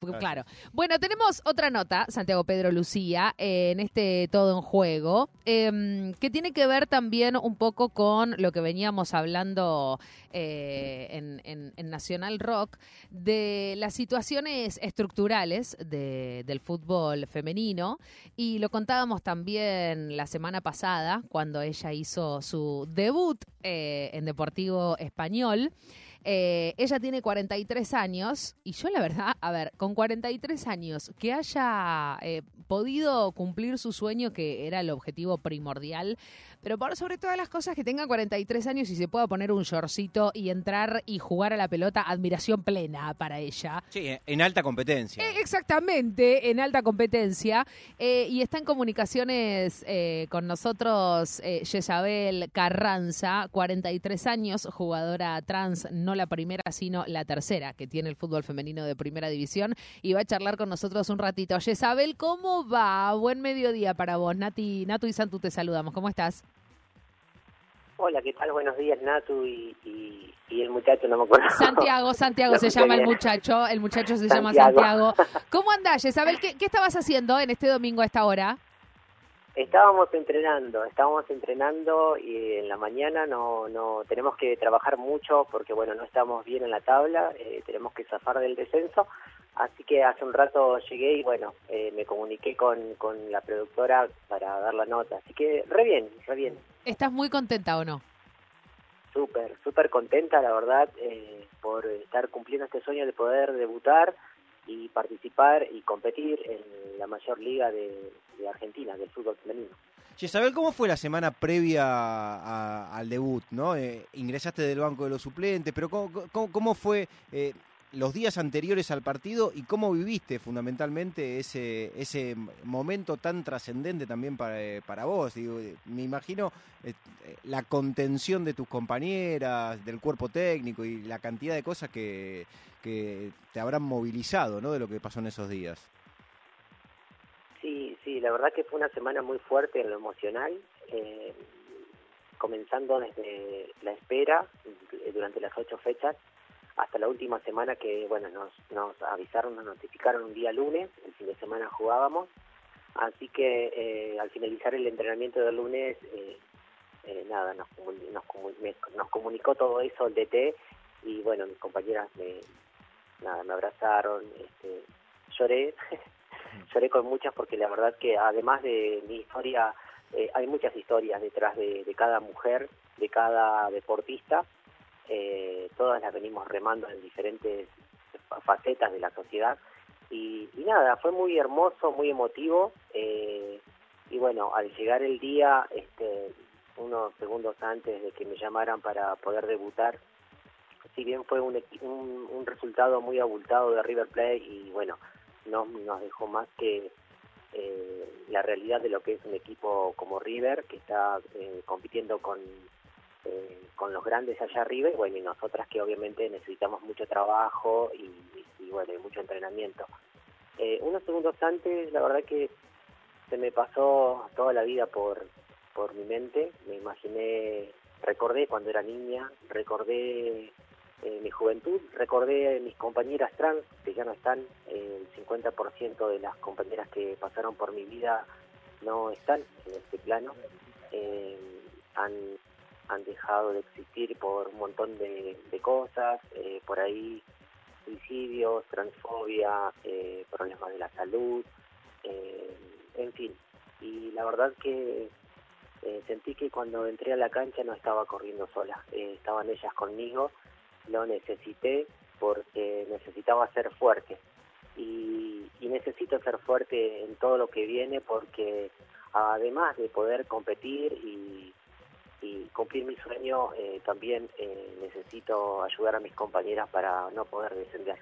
Claro. Bueno, tenemos otra nota, Santiago Pedro Lucía, eh, en este Todo en Juego, em, que tiene que ver también un poco con lo que veníamos hablando eh, en, Nacional Rock, de las situaciones estructurales del fútbol femenino, y lo contábamos también la semana pasada, cuando ella hizo su debut eh, en Deportivo Español. Eh, ella tiene 43 años y yo la verdad, a ver, con 43 años, que haya eh, podido cumplir su sueño, que era el objetivo primordial, pero por sobre todas las cosas que tenga 43 años y se pueda poner un shortcito y entrar y jugar a la pelota, admiración plena para ella. Sí, en alta competencia. Eh, exactamente, en alta competencia. y está en comunicaciones con nosotros Yesabel Carranza, 43 años, jugadora trans no no la primera, sino la tercera que tiene el fútbol femenino de primera división. Y va a charlar con nosotros un ratito. Isabel, ¿cómo va? Buen mediodía para vos. Nati, Natu y Santu te saludamos. ¿Cómo estás? Hola, ¿qué tal? Buenos días, Natu y, el muchacho, no me acuerdo. Santiago, Santiago se llama el muchacho, el muchacho se llama Santiago. ¿Cómo andás, Isabel? ¿Qué, ¿Qué estabas haciendo en este domingo a esta hora? Estábamos entrenando, estábamos entrenando y en la mañana no, no tenemos que trabajar mucho porque bueno, no estamos bien en la tabla, eh, tenemos que zafar del descenso, así que hace un rato llegué y bueno, eh, me comuniqué con, con la productora para dar la nota, así que re bien, re bien. ¿Estás muy contenta o no? Súper, súper contenta la verdad eh, por estar cumpliendo este sueño de poder debutar y participar y competir en la mayor liga de, Argentina, del fútbol femenino. Isabel, ¿cómo fue la semana previa al debut? ¿no? Eh, ingresaste del banco de los suplentes, pero ¿cómo, fue eh, los días anteriores al partido y cómo viviste fundamentalmente ese, ese momento tan trascendente también para, eh, para vos. me imagino la contención de tus compañeras, del cuerpo técnico y la cantidad de cosas que, que te habrán movilizado ¿no? de lo que pasó en esos días. Sí, sí, la verdad que fue una semana muy fuerte en lo emocional. Eh, comenzando desde la espera durante las ocho fechas hasta la última semana que, bueno, nos, nos avisaron, nos notificaron un día lunes, el fin de semana jugábamos, así que eh, al finalizar el entrenamiento del lunes, eh, eh, nada, nos, nos, nos, comunicó todo eso el DT y bueno, mis compañeras me, nada, me abrazaron, este, lloré, lloré con muchas porque la verdad que además de mi historia, hay muchas historias detrás de, de cada mujer, de cada deportista, eh, todas las venimos remando en diferentes facetas de la sociedad y, nada, fue muy hermoso, muy emotivo eh, y bueno, al llegar el día, este, unos segundos antes de que me llamaran para poder debutar, si bien fue un, un, resultado muy abultado de River Plate y bueno, no nos dejó más que eh, la realidad de lo que es un equipo como River, que está eh, compitiendo con eh, con los grandes allá arriba y bueno, y nosotras que obviamente necesitamos mucho trabajo y, bueno, y mucho entrenamiento. Eh, unos segundos antes, la verdad que se me pasó toda la vida por, por mi mente, me imaginé, recordé cuando era niña, recordé eh, mi juventud, recordé mis compañeras trans que ya no están, el 50% de las compañeras que pasaron por mi vida no están en este plano, han han dejado de existir por un montón de, cosas, eh, por ahí suicidios, transfobia, eh, problemas de la salud, eh, en fin. Y la verdad que sentí que cuando entré a la cancha no estaba corriendo sola, estaban ellas conmigo, lo necesité porque necesitaba ser fuerte. Y, y necesito ser fuerte en todo lo que viene porque además de poder competir y y cumplir mi sueño, eh, también eh, necesito ayudar a mis compañeras para no poder descender.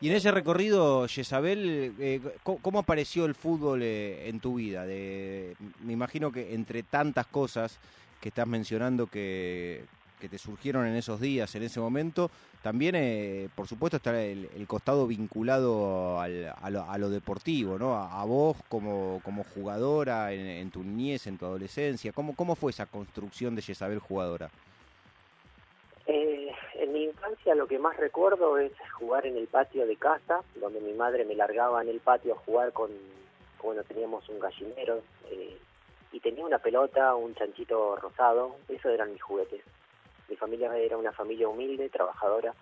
Y en ese recorrido, Yesabel, eh, ¿cómo apareció el fútbol en tu vida? De, me imagino que entre tantas cosas que estás mencionando que, que te surgieron en esos días, en ese momento, también, eh, por supuesto, está el, costado vinculado a, lo, deportivo, ¿no? A, vos como, como jugadora en, tu niñez, en tu adolescencia. ¿Cómo, cómo fue esa construcción de Yesabel jugadora? Eh, en mi infancia lo que más recuerdo es jugar en el patio de casa, donde mi madre me largaba en el patio a jugar con, bueno, teníamos un gallinero eh, y tenía una pelota, un chanchito rosado, esos eran mis juguetes. Mi familia era una familia humilde, trabajadora,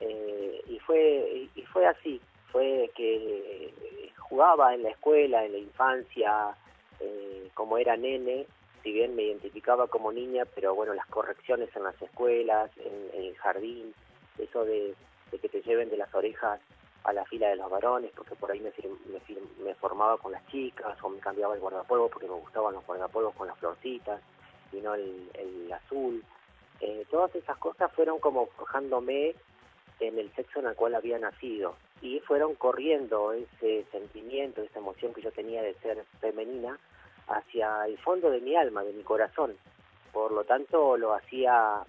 eh, y fue y fue así, fue que jugaba en la escuela, en la infancia, eh, como era nene, si bien me identificaba como niña, pero bueno, las correcciones en las escuelas, en, el jardín, eso de, que te lleven de las orejas a la fila de los varones, porque por ahí me, me, formaba con las chicas, o me cambiaba el guardapolvo porque me gustaban los guardapolvos con las florcitas, y no el, azul. Eh, todas esas cosas fueron como forjándome en el sexo en el cual había nacido y fueron corriendo ese sentimiento, esa emoción que yo tenía de ser femenina hacia el fondo de mi alma, de mi corazón. Por lo tanto, lo hacía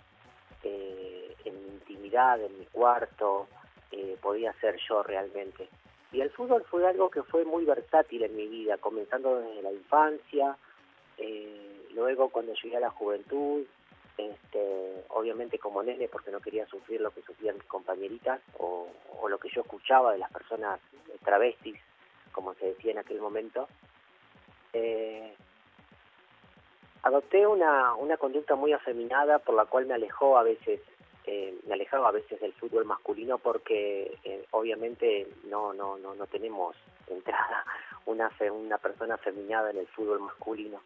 eh, en intimidad, en mi cuarto, eh, podía ser yo realmente. Y el fútbol fue algo que fue muy versátil en mi vida, comenzando desde la infancia, eh, luego cuando llegué a la juventud, este, obviamente como nene porque no quería sufrir lo que sufrían mis compañeritas o, lo que yo escuchaba de las personas travestis, como se decía en aquel momento, eh, adopté una, una conducta muy afeminada por la cual me alejó a veces eh, me alejaba a veces del fútbol masculino porque eh, obviamente no no no no tenemos entrada una una persona afeminada en el fútbol masculino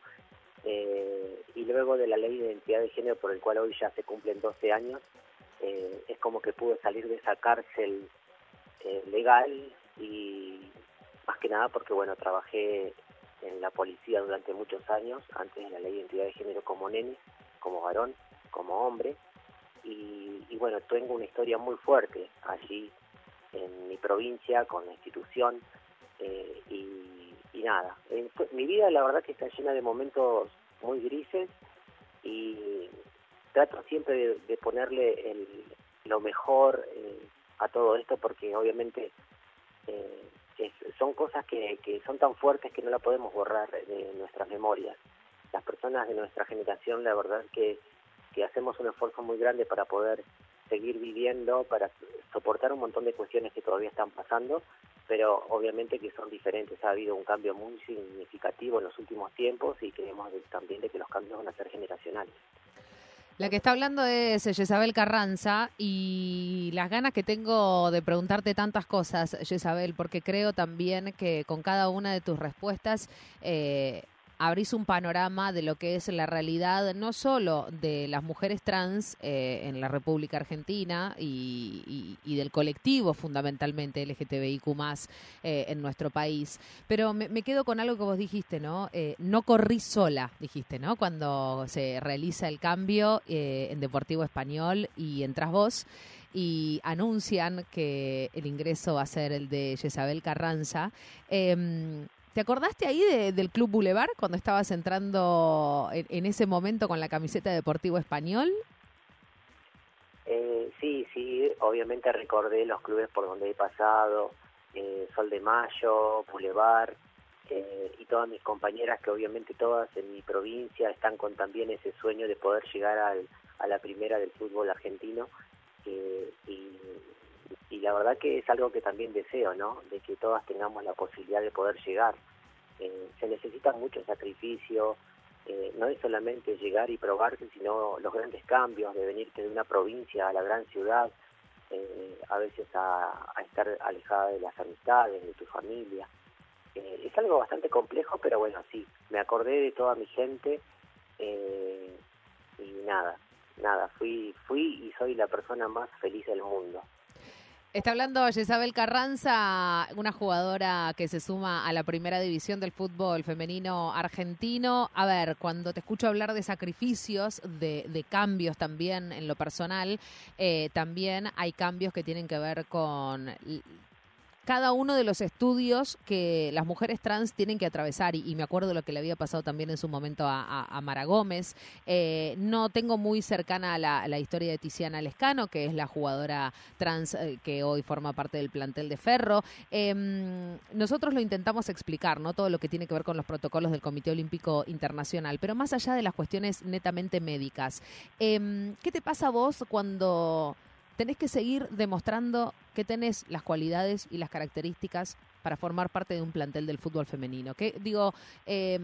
eh, y luego de la ley de identidad de género por el cual hoy ya se cumplen 12 años es como que pude salir de esa cárcel legal y más que nada porque bueno trabajé en la policía durante muchos años, antes de la ley de identidad de género como nene, como varón, como hombre, y, bueno, tengo una historia muy fuerte allí en mi provincia con la institución eh, y, nada, mi vida la verdad que está llena de momentos muy grises y trato siempre de, ponerle el, lo mejor eh, a todo esto porque obviamente eh, son cosas que, que son tan fuertes que no la podemos borrar de nuestras memorias. Las personas de nuestra generación, la verdad que, que hacemos un esfuerzo muy grande para poder seguir viviendo, para soportar un montón de cuestiones que todavía están pasando, pero obviamente que son diferentes. Ha habido un cambio muy significativo en los últimos tiempos y creemos también de que los cambios van a ser generacionales. La que está hablando es Jezabel Carranza y las ganas que tengo de preguntarte tantas cosas, Jezabel, porque creo también que con cada una de tus respuestas eh, abrís un panorama de lo que es la realidad no solo de las mujeres trans eh, en la República Argentina y, del colectivo fundamentalmente LGTBIQ eh, en nuestro país, pero me, quedo con algo que vos dijiste, ¿no? Eh, no corrí sola, dijiste, ¿no? Cuando se realiza el cambio en Deportivo Español y entras vos y anuncian que el ingreso va a ser el de Jezabel Carranza. Em, ¿Te acordaste ahí del Club Boulevard cuando estabas entrando en, ese momento con la camiseta de Deportivo Español? Eh, sí, sí, obviamente recordé los clubes por donde he pasado, eh, Sol de Mayo, Boulevard, eh, y todas mis compañeras que obviamente todas en mi provincia están con también ese sueño de poder llegar a la primera del fútbol argentino y, y la verdad que es algo que también deseo, ¿no? De que todas tengamos la posibilidad de poder llegar. Eh, se necesita mucho sacrificio, eh, no es solamente llegar y probarse, sino los grandes cambios de venirte de una provincia a la gran ciudad, eh, a veces a, estar alejada de las amistades, de tu familia. es algo bastante complejo, pero bueno, sí, me acordé de toda mi gente y nada, nada, fui, fui y soy la persona más feliz del mundo. Está hablando Isabel Carranza, una jugadora que se suma a la primera división del fútbol femenino argentino. A ver, cuando te escucho hablar de sacrificios, de, cambios también en lo personal, eh, también hay cambios que tienen que ver con cada uno de los estudios que las mujeres trans tienen que atravesar, y, me acuerdo lo que le había pasado también en su momento a, Mara Gómez. Eh, no tengo muy cercana la, la, historia de Tiziana Lescano, que es la jugadora trans eh, que hoy forma parte del plantel de Ferro. Em, nosotros lo intentamos explicar, ¿no? Todo lo que tiene que ver con los protocolos del Comité Olímpico Internacional, pero más allá de las cuestiones netamente médicas, em, ¿qué te pasa a vos cuando tenés que seguir demostrando que tenés las cualidades y las características para formar parte de un plantel del fútbol femenino. Que digo, eh,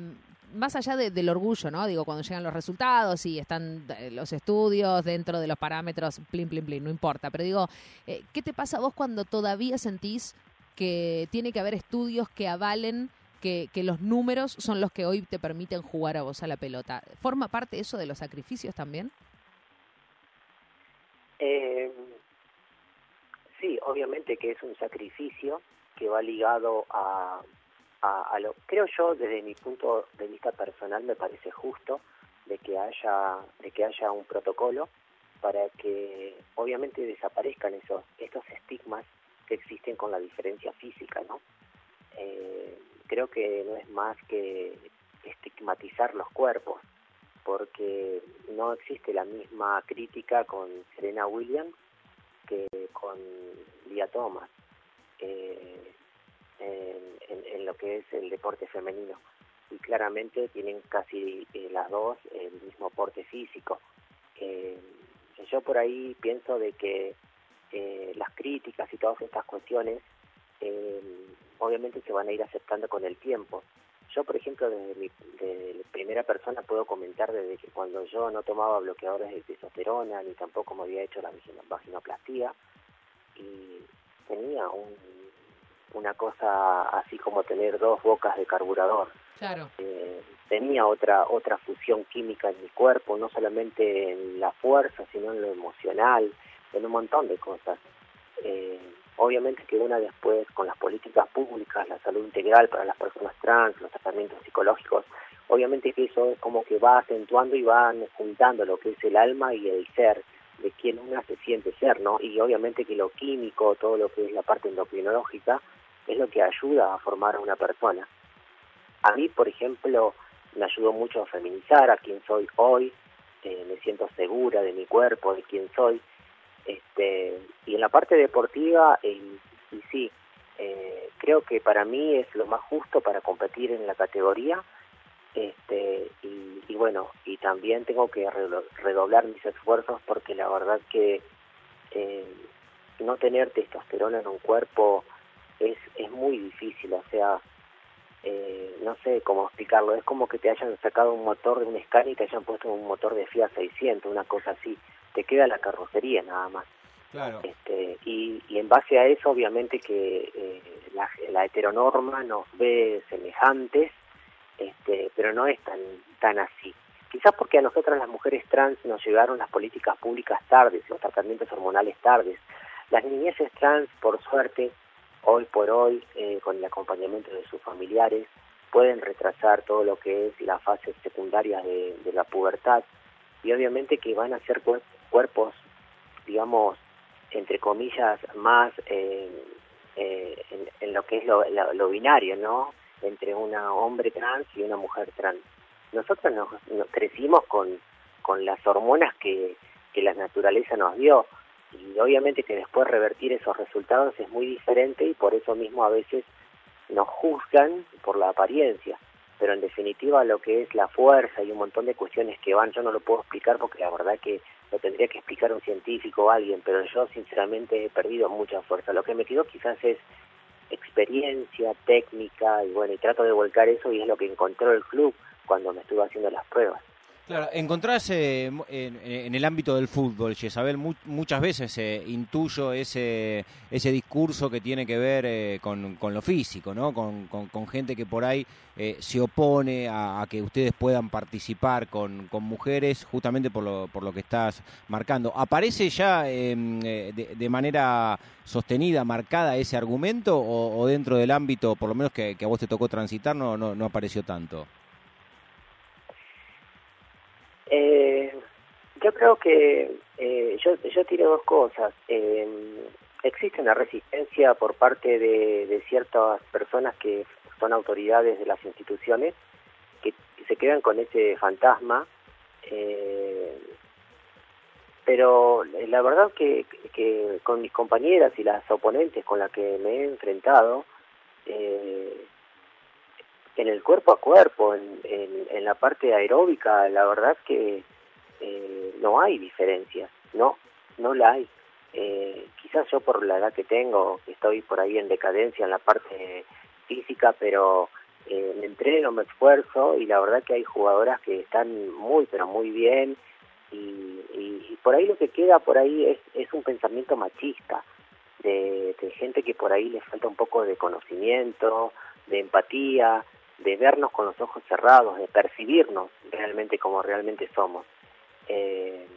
más allá del orgullo, ¿no? Digo, cuando llegan los resultados y están eh, los estudios dentro de los parámetros, plin, plin, plin, no importa. Pero digo, eh, ¿qué te pasa a vos cuando todavía sentís que tiene que haber estudios que avalen que, que, los números son los que hoy te permiten jugar a vos a la pelota? ¿Forma parte eso de los sacrificios también? Eh, sí, obviamente que es un sacrificio que va ligado a a, lo creo yo desde mi punto de vista personal me parece justo de que haya de que haya un protocolo para que obviamente desaparezcan esos estos estigmas que existen con la diferencia física no eh, creo que no es más que estigmatizar los cuerpos porque no existe la misma crítica con Serena Williams que con Lia Thomas eh, en, lo que es el deporte femenino. Y claramente tienen casi eh, las dos el mismo porte físico. Eh, yo por ahí pienso de que eh, las críticas y todas estas cuestiones obviamente se van a ir aceptando con el tiempo. Yo, por ejemplo, desde mi de primera persona puedo comentar desde que cuando yo no tomaba bloqueadores de testosterona, ni tampoco me había hecho la vaginoplastía, y tenía un una cosa así como tener dos bocas de carburador. Claro. Eh, tenía otra otra fusión química en mi cuerpo, no solamente en la fuerza, sino en lo emocional, en un montón de cosas. Eh, obviamente que una después con las políticas públicas, la salud integral para las personas trans, los tratamientos psicológicos, obviamente que eso es como que va acentuando y va juntando lo que es el alma y el ser de quien una se siente ser, ¿no? Y obviamente que lo químico, todo lo que es la parte endocrinológica, es lo que ayuda a formar a una persona. A mí, por ejemplo, me ayudó mucho a feminizar a quien soy hoy, eh, me siento segura de mi cuerpo, de quién soy. Este, y en la parte deportiva, y sí, eh, creo que para mí es lo más justo para competir en la categoría. Este, y, y bueno, y también tengo que redoblar mis esfuerzos porque la verdad que eh, no tener testosterona en un cuerpo es, es muy difícil, o sea, eh, no sé cómo explicarlo, es como que te hayan sacado un motor de un Scania y te hayan puesto un motor de Fiat 600, una cosa así, te queda la carrocería nada más. Claro. Este, y, y en base a eso, obviamente que eh, la, la heteronorma nos ve semejantes, este, pero no es tan, tan así. Quizás porque a nosotras las mujeres trans nos llegaron las políticas públicas tardes, los tratamientos hormonales tardes. Las niñeces trans, por suerte, hoy por hoy, eh, con el acompañamiento de sus familiares, pueden retrasar todo lo que es las fases secundarias de, la pubertad y obviamente que van a ser cuerpos, digamos, entre comillas, más eh, eh, en, lo que es lo, binario, ¿no? Entre un hombre trans y una mujer trans. Nosotros nos, crecimos con, con las hormonas que, que la naturaleza nos dio y obviamente que después revertir esos resultados es muy diferente y por eso mismo a veces nos juzgan por la apariencia, pero en definitiva lo que es la fuerza y un montón de cuestiones que van, yo no lo puedo explicar porque la verdad que lo tendría que explicar un científico o alguien, pero yo sinceramente he perdido mucha fuerza. Lo que me quedó quizás es experiencia, técnica y bueno, y trato de volcar eso y es lo que encontró el club cuando me estuve haciendo las pruebas. Claro, encontrás en, el ámbito del fútbol, Jezabel, muchas veces eh, intuyo ese, ese discurso que tiene que ver eh, con, lo físico, ¿no? Con, gente que por ahí eh, se opone a, que ustedes puedan participar con, mujeres, justamente por lo, por lo que estás marcando. ¿Aparece ya em, de, manera sostenida, marcada ese argumento o, dentro del ámbito, por lo menos que, a vos te tocó transitar, no, no apareció tanto? Eh, yo creo que eh, yo, yo tiré dos cosas. Eh, existe una resistencia por parte de, ciertas personas que son autoridades de las instituciones que, se quedan con ese fantasma. Eh, pero la verdad que, que con mis compañeras y las oponentes con las que me he enfrentado, eh, en el cuerpo a cuerpo, en, en, la parte aeróbica, la verdad que eh, no hay diferencias, no, no la hay. Eh, quizás yo por la edad que tengo, estoy por ahí en decadencia en la parte física, pero eh, me entreno, me esfuerzo y la verdad que hay jugadoras que están muy, pero muy bien y, por ahí lo que queda por ahí es, es un pensamiento machista de, de gente que por ahí le falta un poco de conocimiento, de empatía, de vernos con los ojos cerrados, de percibirnos realmente como realmente somos. Eh,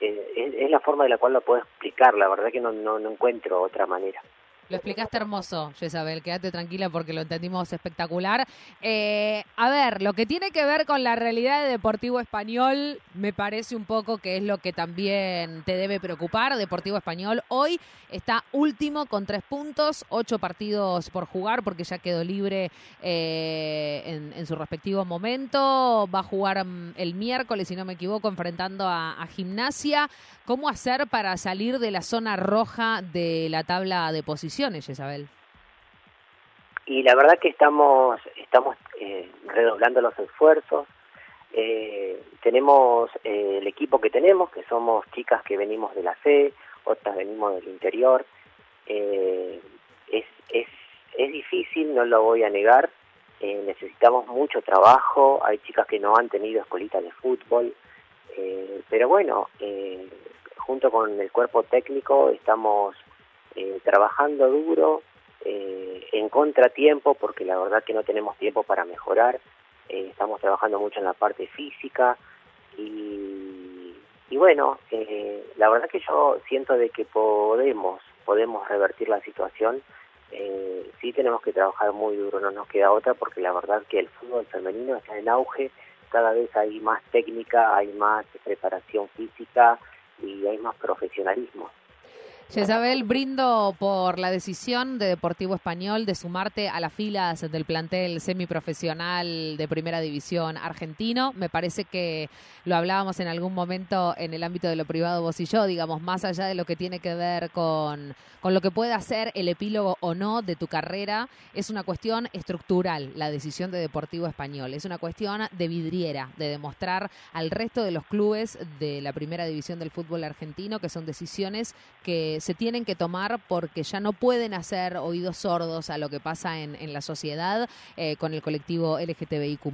eh, es, la forma de la cual lo puedo explicar, la verdad que no, no, no encuentro otra manera. Lo explicaste hermoso, Jezabel, quédate tranquila porque lo entendimos espectacular. Eh, a ver, lo que tiene que ver con la realidad de Deportivo Español, me parece un poco que es lo que también te debe preocupar. Deportivo Español hoy está último con tres puntos, ocho partidos por jugar porque ya quedó libre eh, en, su respectivo momento. Va a jugar mm, el miércoles, si no me equivoco, enfrentando a, a Gimnasia. ¿Cómo hacer para salir de la zona roja de la tabla de posiciones? Isabel? Y la verdad que estamos, estamos eh, redoblando los esfuerzos. Eh, tenemos eh, el equipo que tenemos, que somos chicas que venimos de la C, otras venimos del interior. es, es, es difícil, no lo voy a negar. necesitamos mucho trabajo. Hay chicas que no han tenido escuelitas de fútbol. pero bueno, junto con el cuerpo técnico estamos eh, trabajando duro, eh, en contratiempo, porque la verdad que no tenemos tiempo para mejorar, eh, estamos trabajando mucho en la parte física y, y bueno, la verdad que yo siento de que podemos, podemos revertir la situación, sí tenemos que trabajar muy duro, no nos queda otra, porque la verdad que el fútbol femenino está en auge, cada vez hay más técnica, hay más preparación física y hay más profesionalismo. Jezabel, brindo por la decisión de Deportivo Español de sumarte a las filas del plantel semiprofesional de Primera División argentino. Me parece que lo hablábamos en algún momento en el ámbito de lo privado vos y yo, digamos, más allá de lo que tiene que ver con, con lo que puede hacer el epílogo o no de tu carrera, es una cuestión estructural la decisión de Deportivo Español. Es una cuestión de vidriera, de demostrar al resto de los clubes de la Primera División del fútbol argentino que son decisiones que se tienen que tomar porque ya no pueden hacer oídos sordos a lo que pasa en, la sociedad eh, con el colectivo LGTBIQ.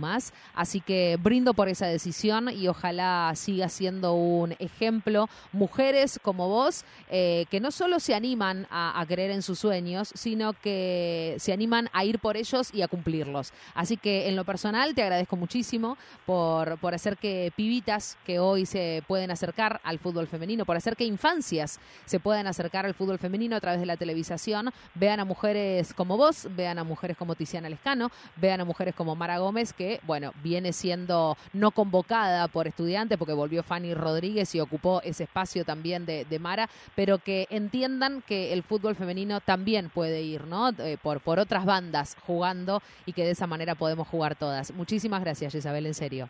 Así que brindo por esa decisión y ojalá siga siendo un ejemplo. Mujeres como vos, eh, que no solo se animan a, creer en sus sueños, sino que se animan a ir por ellos y a cumplirlos. Así que en lo personal te agradezco muchísimo por, por hacer que pibitas que hoy se pueden acercar al fútbol femenino, por hacer que infancias se puedan acercar al fútbol femenino a través de la televisación, vean a mujeres como vos, vean a mujeres como Tiziana Lescano, vean a mujeres como Mara Gómez, que, bueno, viene siendo no convocada por estudiantes porque volvió Fanny Rodríguez y ocupó ese espacio también de, Mara, pero que entiendan que el fútbol femenino también puede ir, ¿no? Eh, por, por otras bandas jugando y que de esa manera podemos jugar todas. Muchísimas gracias, Isabel, en serio.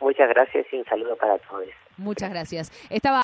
Muchas gracias y un saludo para todos. Muchas gracias. Estaba